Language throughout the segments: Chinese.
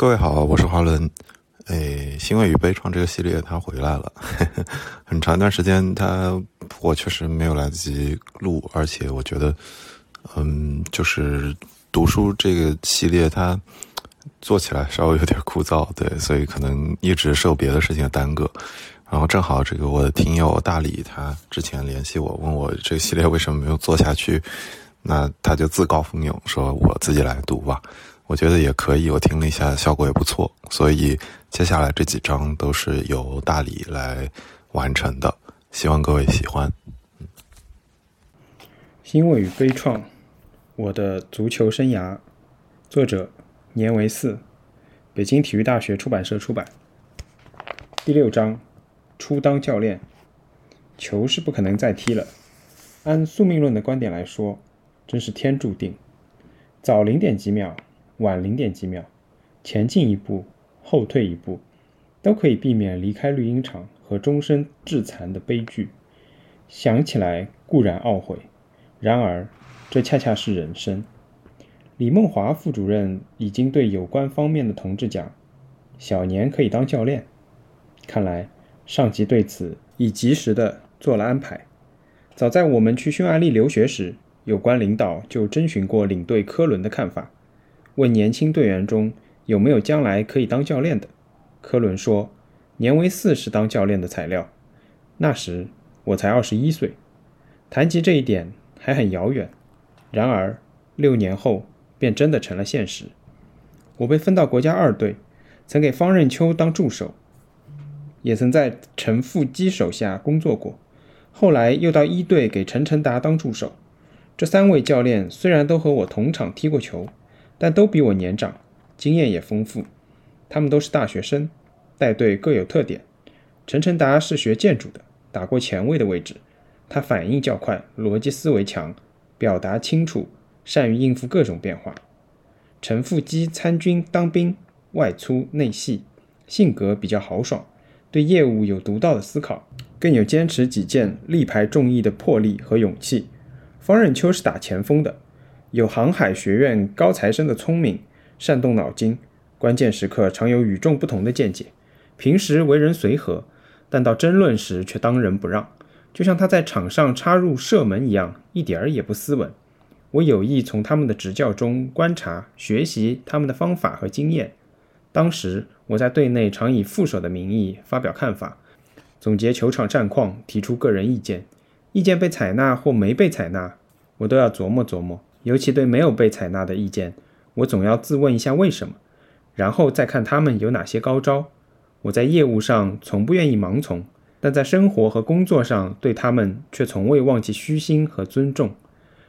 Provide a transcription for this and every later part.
各位好，我是华伦。诶，欣慰与悲怆这个系列它回来了，很长一段时间它我确实没有来得及录，而且我觉得，嗯，就是读书这个系列它做起来稍微有点枯燥，对，所以可能一直受别的事情耽搁。然后正好这个我的听友大理他之前联系我，问我这个系列为什么没有做下去，那他就自告奋勇说我自己来读吧。我觉得也可以，我听了一下，效果也不错，所以接下来这几章都是由大理来完成的，希望各位喜欢。欣慰与悲怆，我的足球生涯，作者年维四，北京体育大学出版社出版。第六章，初当教练，球是不可能再踢了。按宿命论的观点来说，真是天注定，早零点几秒。晚零点几秒，前进一步，后退一步，都可以避免离开绿茵场和终身致残的悲剧。想起来固然懊悔，然而这恰恰是人生。李梦华副主任已经对有关方面的同志讲：“小年可以当教练。”看来上级对此已及时的做了安排。早在我们去匈牙利留学时，有关领导就征询过领队科伦的看法。问年轻队员中有没有将来可以当教练的，科伦说：“年为四是当教练的材料。”那时我才二十一岁，谈及这一点还很遥远。然而六年后便真的成了现实。我被分到国家二队，曾给方任秋当助手，也曾在陈富基手下工作过。后来又到一队给陈晨达当助手。这三位教练虽然都和我同场踢过球。但都比我年长，经验也丰富。他们都是大学生，带队各有特点。陈成达是学建筑的，打过前卫的位置。他反应较快，逻辑思维强，表达清楚，善于应付各种变化。陈富基参军当兵，外粗内细，性格比较豪爽，对业务有独到的思考，更有坚持己见、力排众议的魄力和勇气。方任秋是打前锋的。有航海学院高材生的聪明，善动脑筋，关键时刻常有与众不同的见解。平时为人随和，但到争论时却当仁不让，就像他在场上插入射门一样，一点儿也不斯文。我有意从他们的执教中观察、学习他们的方法和经验。当时我在队内常以副手的名义发表看法，总结球场战况，提出个人意见。意见被采纳或没被采纳，我都要琢磨琢磨。尤其对没有被采纳的意见，我总要自问一下为什么，然后再看他们有哪些高招。我在业务上从不愿意盲从，但在生活和工作上对他们却从未忘记虚心和尊重。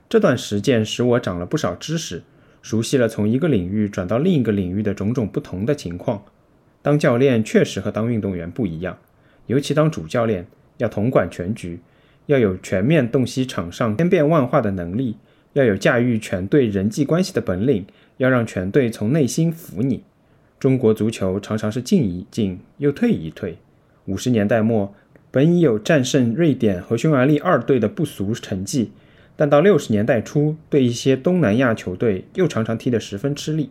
这段实践使我长了不少知识，熟悉了从一个领域转到另一个领域的种种不同的情况。当教练确实和当运动员不一样，尤其当主教练要统管全局，要有全面洞悉场上千变万化的能力。要有驾驭全队人际关系的本领，要让全队从内心服你。中国足球常常是进一进又退一退。五十年代末，本已有战胜瑞典和匈牙利二队的不俗成绩，但到六十年代初，对一些东南亚球队又常常踢得十分吃力。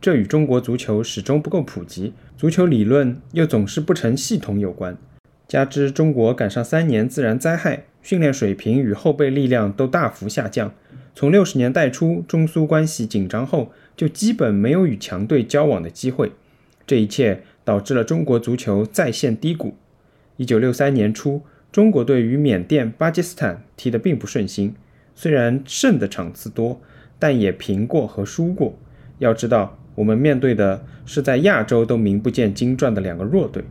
这与中国足球始终不够普及，足球理论又总是不成系统有关。加之中国赶上三年自然灾害，训练水平与后备力量都大幅下降。从六十年代初中苏关系紧张后，就基本没有与强队交往的机会。这一切导致了中国足球再现低谷。一九六三年初，中国队与缅甸、巴基斯坦踢得并不顺心，虽然胜的场次多，但也平过和输过。要知道，我们面对的是在亚洲都名不见经传的两个弱队。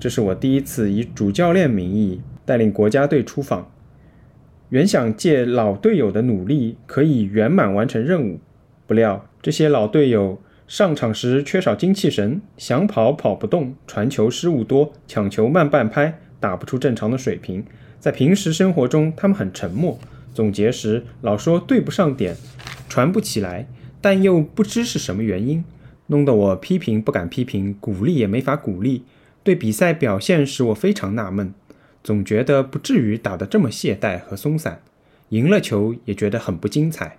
这是我第一次以主教练名义带领国家队出访。原想借老队友的努力可以圆满完成任务，不料这些老队友上场时缺少精气神，想跑跑不动，传球失误多，抢球慢半拍，打不出正常的水平。在平时生活中，他们很沉默，总结时老说对不上点，传不起来，但又不知是什么原因，弄得我批评不敢批评，鼓励也没法鼓励。对比赛表现使我非常纳闷。总觉得不至于打得这么懈怠和松散，赢了球也觉得很不精彩。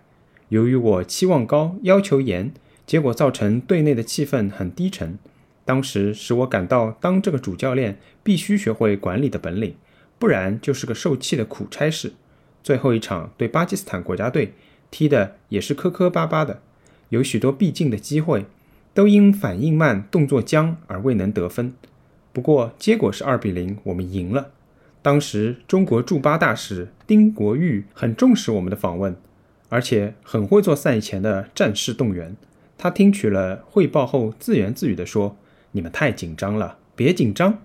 由于我期望高，要求严，结果造成队内的气氛很低沉。当时使我感到，当这个主教练必须学会管理的本领，不然就是个受气的苦差事。最后一场对巴基斯坦国家队踢的也是磕磕巴巴的，有许多必进的机会，都因反应慢、动作僵而未能得分。不过结果是二比零，我们赢了。当时中国驻巴大使丁国玉很重视我们的访问，而且很会做赛前的战事动员。他听取了汇报后，自言自语地说。你们太紧张了，别紧张。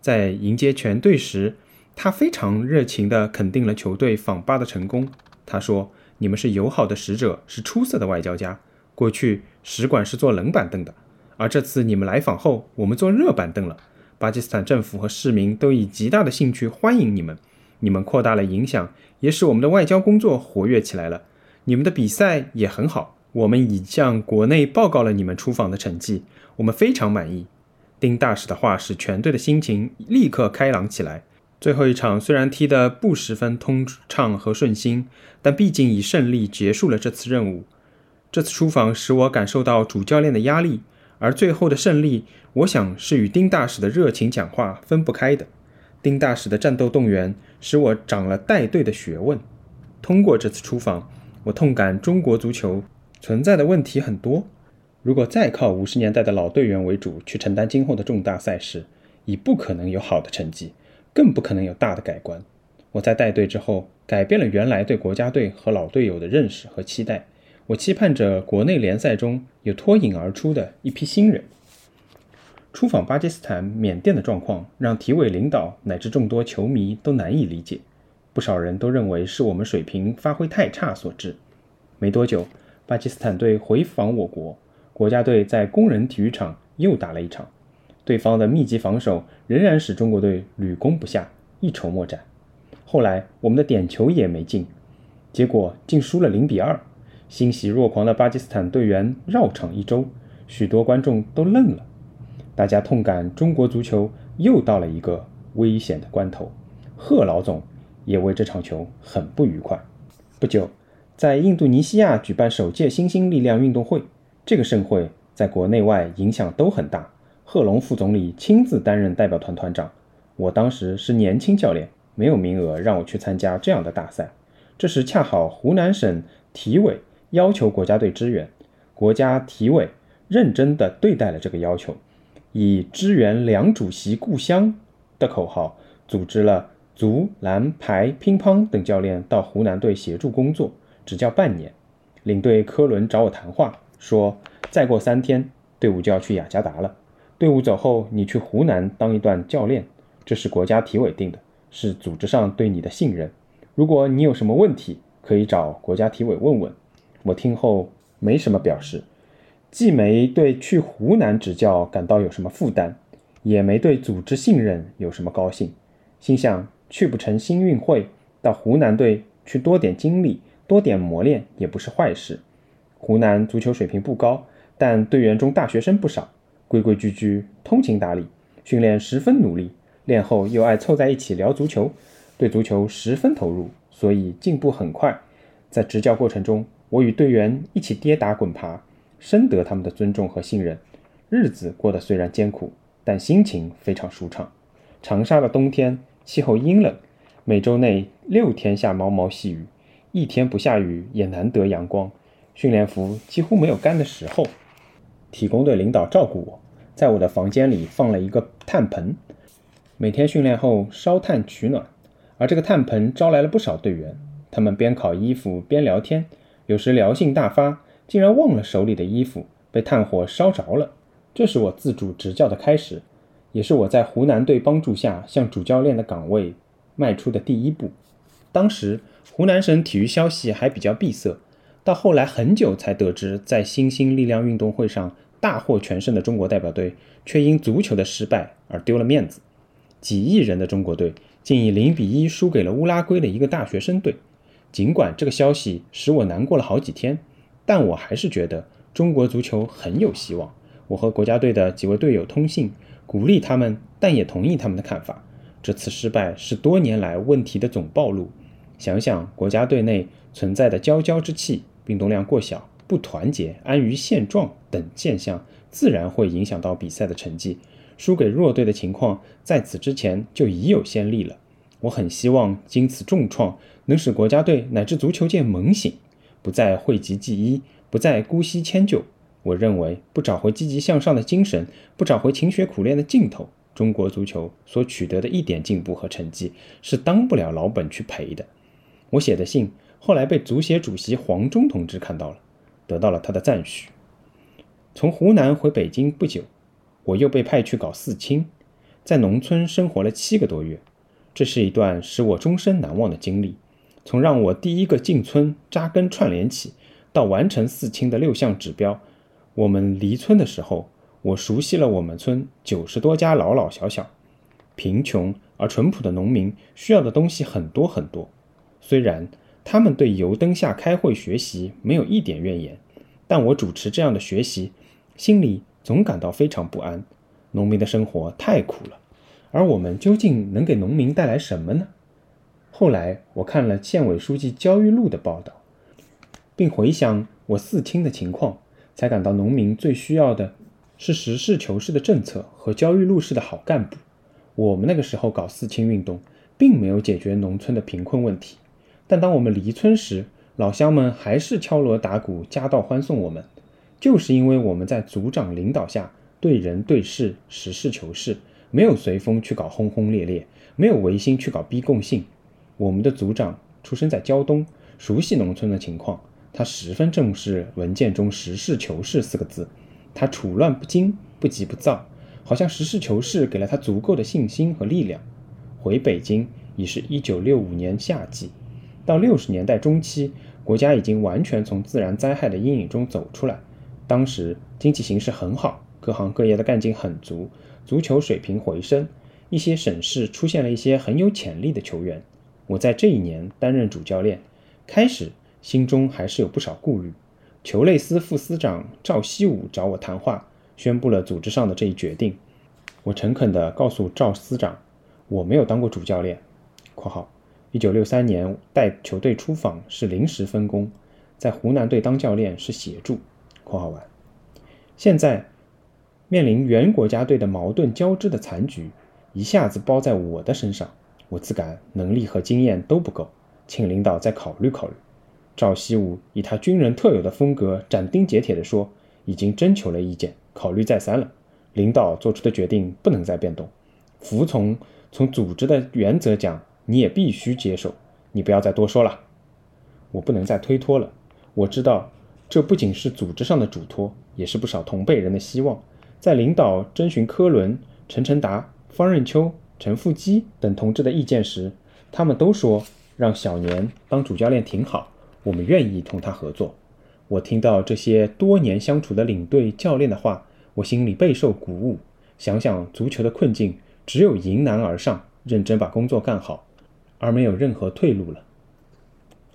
在迎接全队时，他非常热情地肯定了球队访巴的成功。他说：“你们是友好的使者，是出色的外交家。过去使馆是坐冷板凳的，而这次你们来访后，我们坐热板凳了。巴基斯坦政府和市民都以极大的兴趣欢迎你们。你们扩大了影响，也使我们的外交工作活跃起来了。你们的比赛也很好，我们已向国内报告了你们出访的成绩。”我们非常满意，丁大使的话使全队的心情立刻开朗起来。最后一场虽然踢得不十分通畅和顺心，但毕竟以胜利结束了这次任务。这次出访使我感受到主教练的压力，而最后的胜利，我想是与丁大使的热情讲话分不开的。丁大使的战斗动员使我长了带队的学问。通过这次出访，我痛感中国足球存在的问题很多。如果再靠五十年代的老队员为主去承担今后的重大赛事，已不可能有好的成绩，更不可能有大的改观。我在带队之后，改变了原来对国家队和老队友的认识和期待。我期盼着国内联赛中有脱颖而出的一批新人。出访巴基斯坦、缅甸的状况，让体委领导乃至众多球迷都难以理解。不少人都认为是我们水平发挥太差所致。没多久，巴基斯坦队回访我国。国家队在工人体育场又打了一场，对方的密集防守仍然使中国队屡攻不下，一筹莫展。后来我们的点球也没进，结果竟输了零比二。欣喜若狂的巴基斯坦队员绕场一周，许多观众都愣了。大家痛感中国足球又到了一个危险的关头。贺老总也为这场球很不愉快。不久，在印度尼西亚举办首届新兴力量运动会。这个盛会在国内外影响都很大。贺龙副总理亲自担任代表团团长，我当时是年轻教练，没有名额让我去参加这样的大赛。这时恰好湖南省体委要求国家队支援，国家体委认真地对待了这个要求，以“支援梁主席故乡”的口号，组织了足、篮、排、乒乓等教练到湖南队协助工作，执教半年。领队科伦找我谈话。说，再过三天，队伍就要去雅加达了。队伍走后，你去湖南当一段教练，这是国家体委定的，是组织上对你的信任。如果你有什么问题，可以找国家体委问问。我听后没什么表示，既没对去湖南执教感到有什么负担，也没对组织信任有什么高兴。心想，去不成新运会，到湖南队去多点经历，多点磨练，也不是坏事。湖南足球水平不高，但队员中大学生不少，规规矩矩、通情达理，训练十分努力，练后又爱凑在一起聊足球，对足球十分投入，所以进步很快。在执教过程中，我与队员一起跌打滚爬，深得他们的尊重和信任。日子过得虽然艰苦，但心情非常舒畅。长沙的冬天气候阴冷，每周内六天下毛毛细雨，一天不下雨也难得阳光。训练服几乎没有干的时候，体工队领导照顾我，在我的房间里放了一个炭盆，每天训练后烧炭取暖。而这个炭盆招来了不少队员，他们边烤衣服边聊天，有时聊性大发，竟然忘了手里的衣服被炭火烧着了。这是我自主执教的开始，也是我在湖南队帮助下向主教练的岗位迈出的第一步。当时湖南省体育消息还比较闭塞。到后来很久才得知，在新兴力量运动会上大获全胜的中国代表队，却因足球的失败而丢了面子。几亿人的中国队竟以零比一输给了乌拉圭的一个大学生队。尽管这个消息使我难过了好几天，但我还是觉得中国足球很有希望。我和国家队的几位队友通信，鼓励他们，但也同意他们的看法。这次失败是多年来问题的总暴露。想想国家队内存在的骄骄之气。运动量过小，不团结、安于现状等现象，自然会影响到比赛的成绩。输给弱队的情况，在此之前就已有先例了。我很希望经此重创，能使国家队乃至足球界猛醒，不再讳疾忌医，不再姑息迁就。我认为，不找回积极向上的精神，不找回勤学苦练的劲头，中国足球所取得的一点进步和成绩，是当不了老本去赔的。我写的信后来被足协主席黄忠同志看到了，得到了他的赞许。从湖南回北京不久，我又被派去搞四清，在农村生活了七个多月。这是一段使我终身难忘的经历。从让我第一个进村扎根串联起，到完成四清的六项指标，我们离村的时候，我熟悉了我们村九十多家老老小小、贫穷而淳朴的农民需要的东西很多很多。虽然他们对油灯下开会学习没有一点怨言，但我主持这样的学习，心里总感到非常不安。农民的生活太苦了。而我们究竟能给农民带来什么呢？后来我看了县委书记焦裕禄的报道，并回想我四清的情况，才感到农民最需要的是实事求是的政策和焦裕禄式的好干部。我们那个时候搞四清运动，并没有解决农村的贫困问题，但当我们离村时，老乡们还是敲锣打鼓、夹道欢送我们，就是因为我们在组长领导下对人对事实事求是。没有随风去搞轰轰烈烈，没有违心去搞逼供性。我们的组长出生在胶东，熟悉农村的情况，他十分重视文件中“实事求是”四个字。他处乱不惊，不急不躁，好像实事求是给了他足够的信心和力量。回北京已是一九六五年夏季，到六十年代中期，国家已经完全从自然灾害的阴影中走出来。当时经济形势很好，各行各业的干劲很足。足球水平回升，一些省市出现了一些很有潜力的球员。我在这一年担任主教练，开始心中还是有不少顾虑。球类司副司长赵希武找我谈话，宣布了组织上的这一决定。我诚恳地告诉赵司长，我没有当过主教练。（括号一九六三年带球队出访是临时分工，在湖南队当教练是协助。）（括号完）现在。面临原国家队的矛盾交织的残局，一下子包在我的身上，我自感能力和经验都不够，请领导再考虑考虑。赵西武以他军人特有的风格斩钉截铁地说：“已经征求了意见，考虑再三了，领导做出的决定不能再变动。服从从组织的原则讲，你也必须接受。你不要再多说了，我不能再推脱了。我知道，这不仅是组织上的嘱托，也是不少同辈人的希望。”在领导征询科伦、陈诚达、方任秋、陈富基等同志的意见时，他们都说让小年当主教练挺好，我们愿意同他合作。我听到这些多年相处的领队教练的话，我心里备受鼓舞。想想足球的困境，只有迎难而上，认真把工作干好，而没有任何退路了。